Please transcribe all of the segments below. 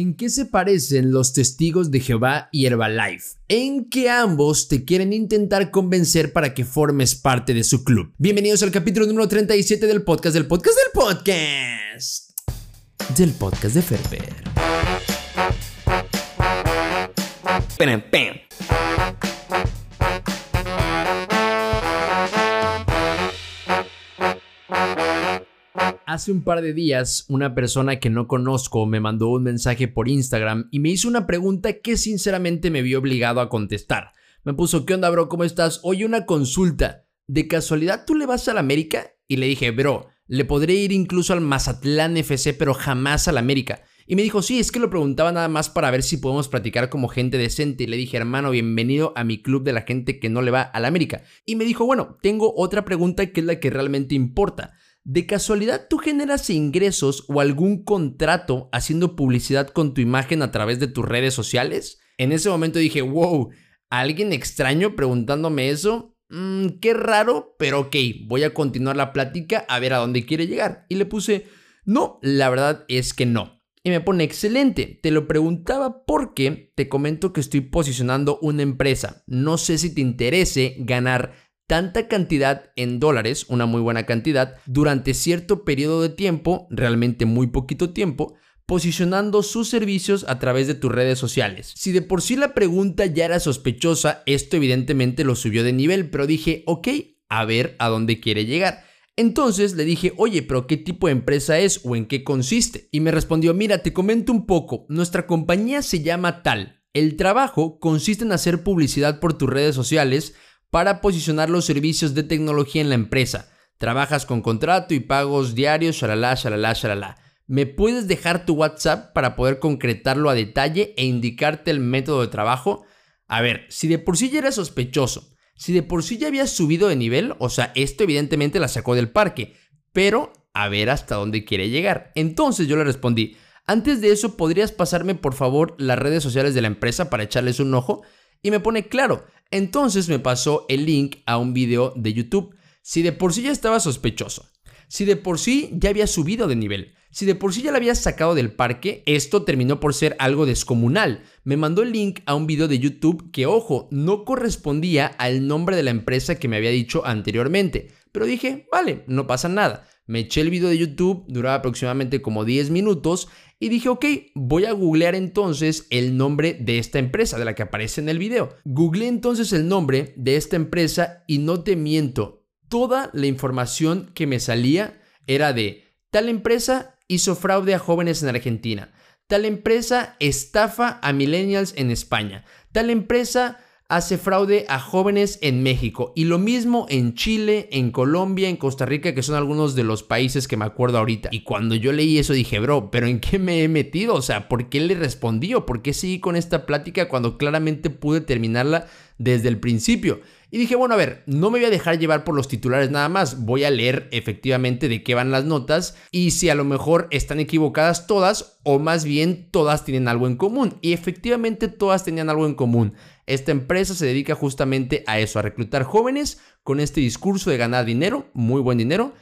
¿En qué se parecen los testigos de Jehová y Herbalife? En que ambos te quieren intentar convencer para que formes parte de su club. Bienvenidos al capítulo número 37 del podcast del podcast del podcast. Del podcast de Ferber. Hace un par de días, una persona que no conozco me mandó un mensaje por Instagram y me hizo una pregunta que sinceramente me vi obligado a contestar. Me puso, ¿qué onda, bro? ¿Cómo estás? Oye, una consulta. ¿De casualidad tú le vas al América? Y le dije, bro, le podré ir incluso al Mazatlán FC, pero jamás al América. Y me dijo, sí, es que lo preguntaba nada más para ver si podemos practicar como gente decente. Y le dije, hermano, bienvenido a mi club de la gente que no le va al América. Y me dijo, bueno, tengo otra pregunta que es la que realmente importa. ¿De casualidad tú generas ingresos o algún contrato haciendo publicidad con tu imagen a través de tus redes sociales? En ese momento dije, wow, ¿alguien extraño preguntándome eso? Mm, qué raro, pero ok, voy a continuar la plática a ver a dónde quiere llegar. Y le puse, no, la verdad es que no. Y me pone, excelente, te lo preguntaba porque te comento que estoy posicionando una empresa. No sé si te interese ganar tanta cantidad en dólares, una muy buena cantidad, durante cierto periodo de tiempo, realmente muy poquito tiempo, posicionando sus servicios a través de tus redes sociales. Si de por sí la pregunta ya era sospechosa, esto evidentemente lo subió de nivel, pero dije, ok, a ver a dónde quiere llegar. Entonces le dije, oye, pero ¿qué tipo de empresa es o en qué consiste? Y me respondió, mira, te comento un poco, nuestra compañía se llama tal. El trabajo consiste en hacer publicidad por tus redes sociales, para posicionar los servicios de tecnología en la empresa. Trabajas con contrato y pagos diarios, shalala, shalala, shalala. ¿Me puedes dejar tu WhatsApp para poder concretarlo a detalle e indicarte el método de trabajo? A ver, si de por sí ya era sospechoso, si de por sí ya había subido de nivel, o sea, esto evidentemente la sacó del parque, pero a ver hasta dónde quiere llegar. Entonces yo le respondí, antes de eso, ¿podrías pasarme por favor las redes sociales de la empresa para echarles un ojo? Y me pone, claro, entonces me pasó el link a un video de YouTube. Si de por sí ya estaba sospechoso, si de por sí ya había subido de nivel, si de por sí ya la había sacado del parque, esto terminó por ser algo descomunal. Me mandó el link a un video de YouTube que, ojo, no correspondía al nombre de la empresa que me había dicho anteriormente. Pero dije, vale, no pasa nada. Me eché el video de YouTube, duraba aproximadamente como 10 minutos y dije, ok, voy a googlear entonces el nombre de esta empresa, de la que aparece en el video. Googleé entonces el nombre de esta empresa y no te miento, toda la información que me salía era de tal empresa hizo fraude a jóvenes en Argentina, tal empresa estafa a millennials en España, tal empresa hace fraude a jóvenes en México y lo mismo en Chile, en Colombia, en Costa Rica, que son algunos de los países que me acuerdo ahorita. Y cuando yo leí eso dije, bro, pero ¿en qué me he metido? O sea, ¿por qué le respondí o por qué seguí con esta plática cuando claramente pude terminarla desde el principio? Y dije, bueno, a ver, no me voy a dejar llevar por los titulares nada más, voy a leer efectivamente de qué van las notas y si a lo mejor están equivocadas todas o más bien todas tienen algo en común. Y efectivamente todas tenían algo en común. Esta empresa se dedica justamente a eso, a reclutar jóvenes con este discurso de ganar dinero, muy buen dinero,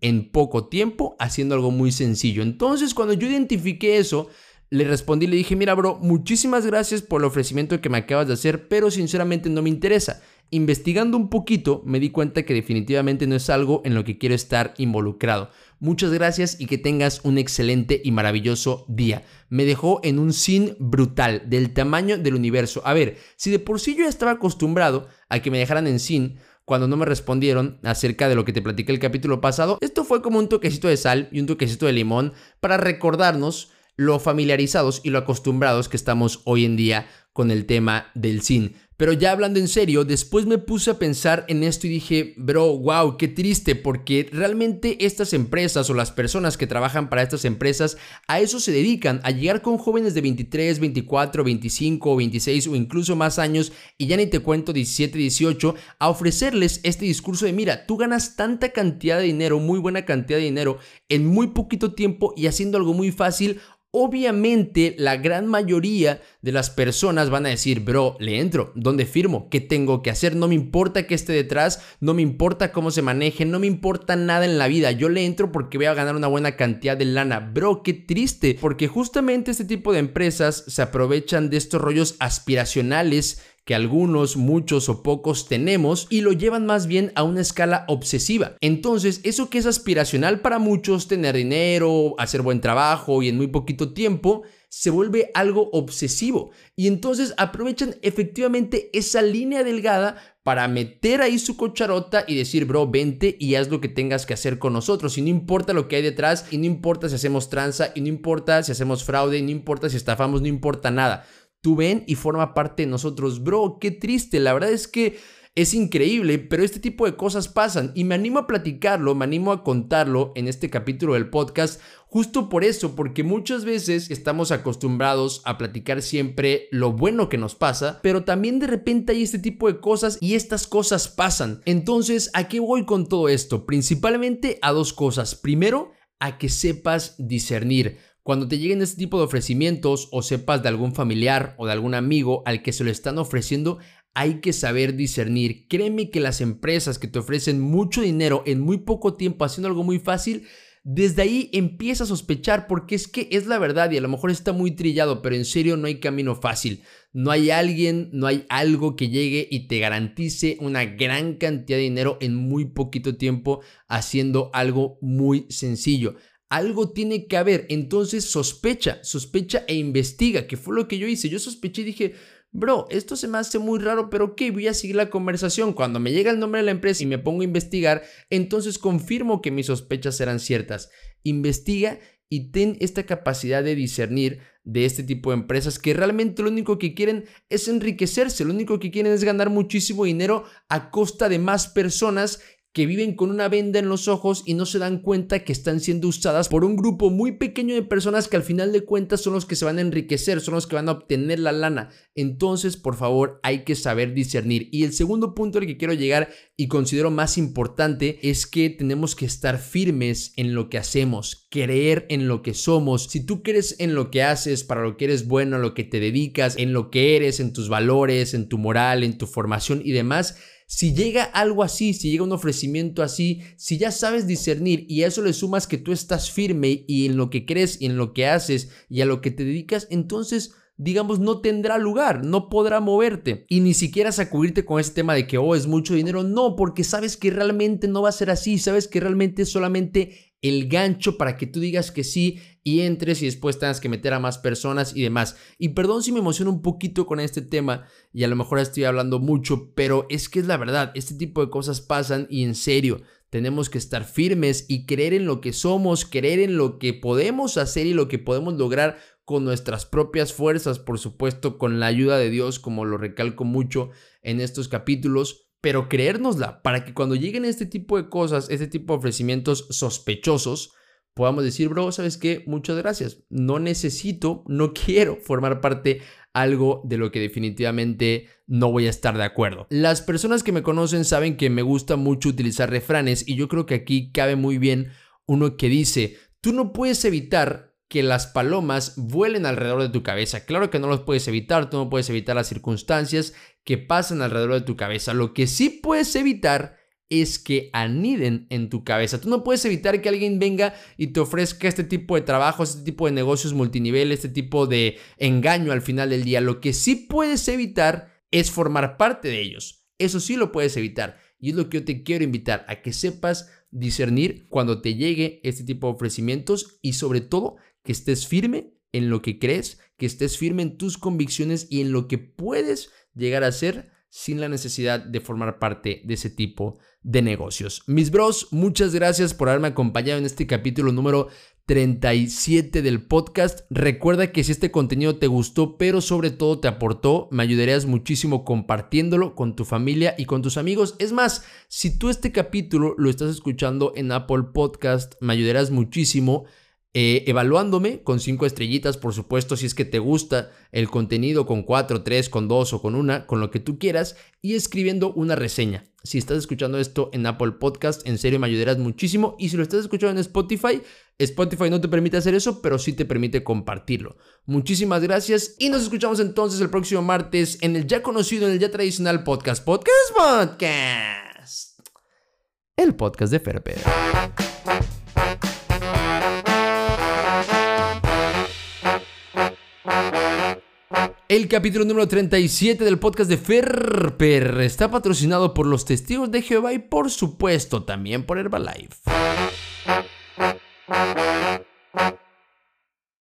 en poco tiempo, haciendo algo muy sencillo. Entonces, cuando yo identifiqué eso, le respondí, le dije, mira, bro, muchísimas gracias por el ofrecimiento que me acabas de hacer, pero sinceramente no me interesa. Investigando un poquito, me di cuenta que definitivamente no es algo en lo que quiero estar involucrado. Muchas gracias y que tengas un excelente y maravilloso día. Me dejó en un sin brutal, del tamaño del universo. A ver, si de por sí yo estaba acostumbrado a que me dejaran en sin, cuando no me respondieron acerca de lo que te platiqué el capítulo pasado, esto fue como un toquecito de sal y un toquecito de limón para recordarnos lo familiarizados y lo acostumbrados que estamos hoy en día con el tema del sin. Pero ya hablando en serio, después me puse a pensar en esto y dije, bro, wow, qué triste, porque realmente estas empresas o las personas que trabajan para estas empresas a eso se dedican, a llegar con jóvenes de 23, 24, 25, 26 o incluso más años, y ya ni te cuento 17, 18, a ofrecerles este discurso de, mira, tú ganas tanta cantidad de dinero, muy buena cantidad de dinero, en muy poquito tiempo y haciendo algo muy fácil Obviamente la gran mayoría de las personas van a decir, bro, le entro, ¿dónde firmo? ¿Qué tengo que hacer? No me importa que esté detrás, no me importa cómo se maneje, no me importa nada en la vida, yo le entro porque voy a ganar una buena cantidad de lana. Bro, qué triste, porque justamente este tipo de empresas se aprovechan de estos rollos aspiracionales que algunos, muchos o pocos tenemos y lo llevan más bien a una escala obsesiva. Entonces, eso que es aspiracional para muchos, tener dinero, hacer buen trabajo y en muy poquito tiempo, se vuelve algo obsesivo. Y entonces aprovechan efectivamente esa línea delgada para meter ahí su cocharota y decir, bro, vente y haz lo que tengas que hacer con nosotros. Y no importa lo que hay detrás, y no importa si hacemos tranza, y no importa si hacemos fraude, y no importa si estafamos, no importa nada tú ven y forma parte de nosotros. Bro, qué triste, la verdad es que es increíble, pero este tipo de cosas pasan y me animo a platicarlo, me animo a contarlo en este capítulo del podcast, justo por eso, porque muchas veces estamos acostumbrados a platicar siempre lo bueno que nos pasa, pero también de repente hay este tipo de cosas y estas cosas pasan. Entonces, ¿a qué voy con todo esto? Principalmente a dos cosas. Primero, a que sepas discernir. Cuando te lleguen este tipo de ofrecimientos o sepas de algún familiar o de algún amigo al que se lo están ofreciendo, hay que saber discernir. Créeme que las empresas que te ofrecen mucho dinero en muy poco tiempo haciendo algo muy fácil, desde ahí empieza a sospechar porque es que es la verdad y a lo mejor está muy trillado, pero en serio no hay camino fácil. No hay alguien, no hay algo que llegue y te garantice una gran cantidad de dinero en muy poquito tiempo haciendo algo muy sencillo. Algo tiene que haber. Entonces sospecha, sospecha e investiga, que fue lo que yo hice. Yo sospeché y dije, bro, esto se me hace muy raro, pero ok, voy a seguir la conversación. Cuando me llega el nombre de la empresa y me pongo a investigar, entonces confirmo que mis sospechas eran ciertas. Investiga y ten esta capacidad de discernir de este tipo de empresas que realmente lo único que quieren es enriquecerse, lo único que quieren es ganar muchísimo dinero a costa de más personas que viven con una venda en los ojos y no se dan cuenta que están siendo usadas por un grupo muy pequeño de personas que al final de cuentas son los que se van a enriquecer, son los que van a obtener la lana. Entonces, por favor, hay que saber discernir. Y el segundo punto al que quiero llegar y considero más importante es que tenemos que estar firmes en lo que hacemos, creer en lo que somos. Si tú crees en lo que haces, para lo que eres bueno, lo que te dedicas, en lo que eres, en tus valores, en tu moral, en tu formación y demás, si llega algo así, si llega un ofrecimiento así, si ya sabes discernir y a eso le sumas que tú estás firme y en lo que crees y en lo que haces y a lo que te dedicas, entonces digamos, no tendrá lugar, no podrá moverte y ni siquiera sacudirte con ese tema de que, oh, es mucho dinero, no, porque sabes que realmente no va a ser así, sabes que realmente solamente el gancho para que tú digas que sí y entres y después tengas que meter a más personas y demás. Y perdón si me emociono un poquito con este tema y a lo mejor estoy hablando mucho, pero es que es la verdad, este tipo de cosas pasan y en serio, tenemos que estar firmes y creer en lo que somos, creer en lo que podemos hacer y lo que podemos lograr con nuestras propias fuerzas, por supuesto, con la ayuda de Dios, como lo recalco mucho en estos capítulos pero creérnosla para que cuando lleguen este tipo de cosas, este tipo de ofrecimientos sospechosos, podamos decir, bro, ¿sabes qué? Muchas gracias. No necesito, no quiero formar parte algo de lo que definitivamente no voy a estar de acuerdo. Las personas que me conocen saben que me gusta mucho utilizar refranes y yo creo que aquí cabe muy bien uno que dice, tú no puedes evitar que las palomas vuelen alrededor de tu cabeza. Claro que no los puedes evitar, tú no puedes evitar las circunstancias que pasan alrededor de tu cabeza. Lo que sí puedes evitar es que aniden en tu cabeza. Tú no puedes evitar que alguien venga y te ofrezca este tipo de trabajo, este tipo de negocios multinivel, este tipo de engaño al final del día. Lo que sí puedes evitar es formar parte de ellos. Eso sí lo puedes evitar. Y es lo que yo te quiero invitar a que sepas discernir cuando te llegue este tipo de ofrecimientos y sobre todo que estés firme en lo que crees, que estés firme en tus convicciones y en lo que puedes llegar a ser sin la necesidad de formar parte de ese tipo de negocios. Mis bros, muchas gracias por haberme acompañado en este capítulo número 37 del podcast. Recuerda que si este contenido te gustó, pero sobre todo te aportó, me ayudarías muchísimo compartiéndolo con tu familia y con tus amigos. Es más, si tú este capítulo lo estás escuchando en Apple Podcast, me ayudarás muchísimo eh, evaluándome con cinco estrellitas, por supuesto, si es que te gusta el contenido con cuatro, tres, con dos o con una, con lo que tú quieras, y escribiendo una reseña. si estás escuchando esto en Apple Podcast, en serio me ayudarás muchísimo. Y si lo estás escuchando en Spotify, Spotify no te permite hacer eso, pero sí te permite compartirlo. Muchísimas gracias y nos escuchamos entonces el próximo martes en el ya conocido, en el ya tradicional podcast. Podcast Podcast. El podcast de Ferper. El capítulo número 37 del podcast de Ferper está patrocinado por los testigos de Jehová y por supuesto también por Herbalife.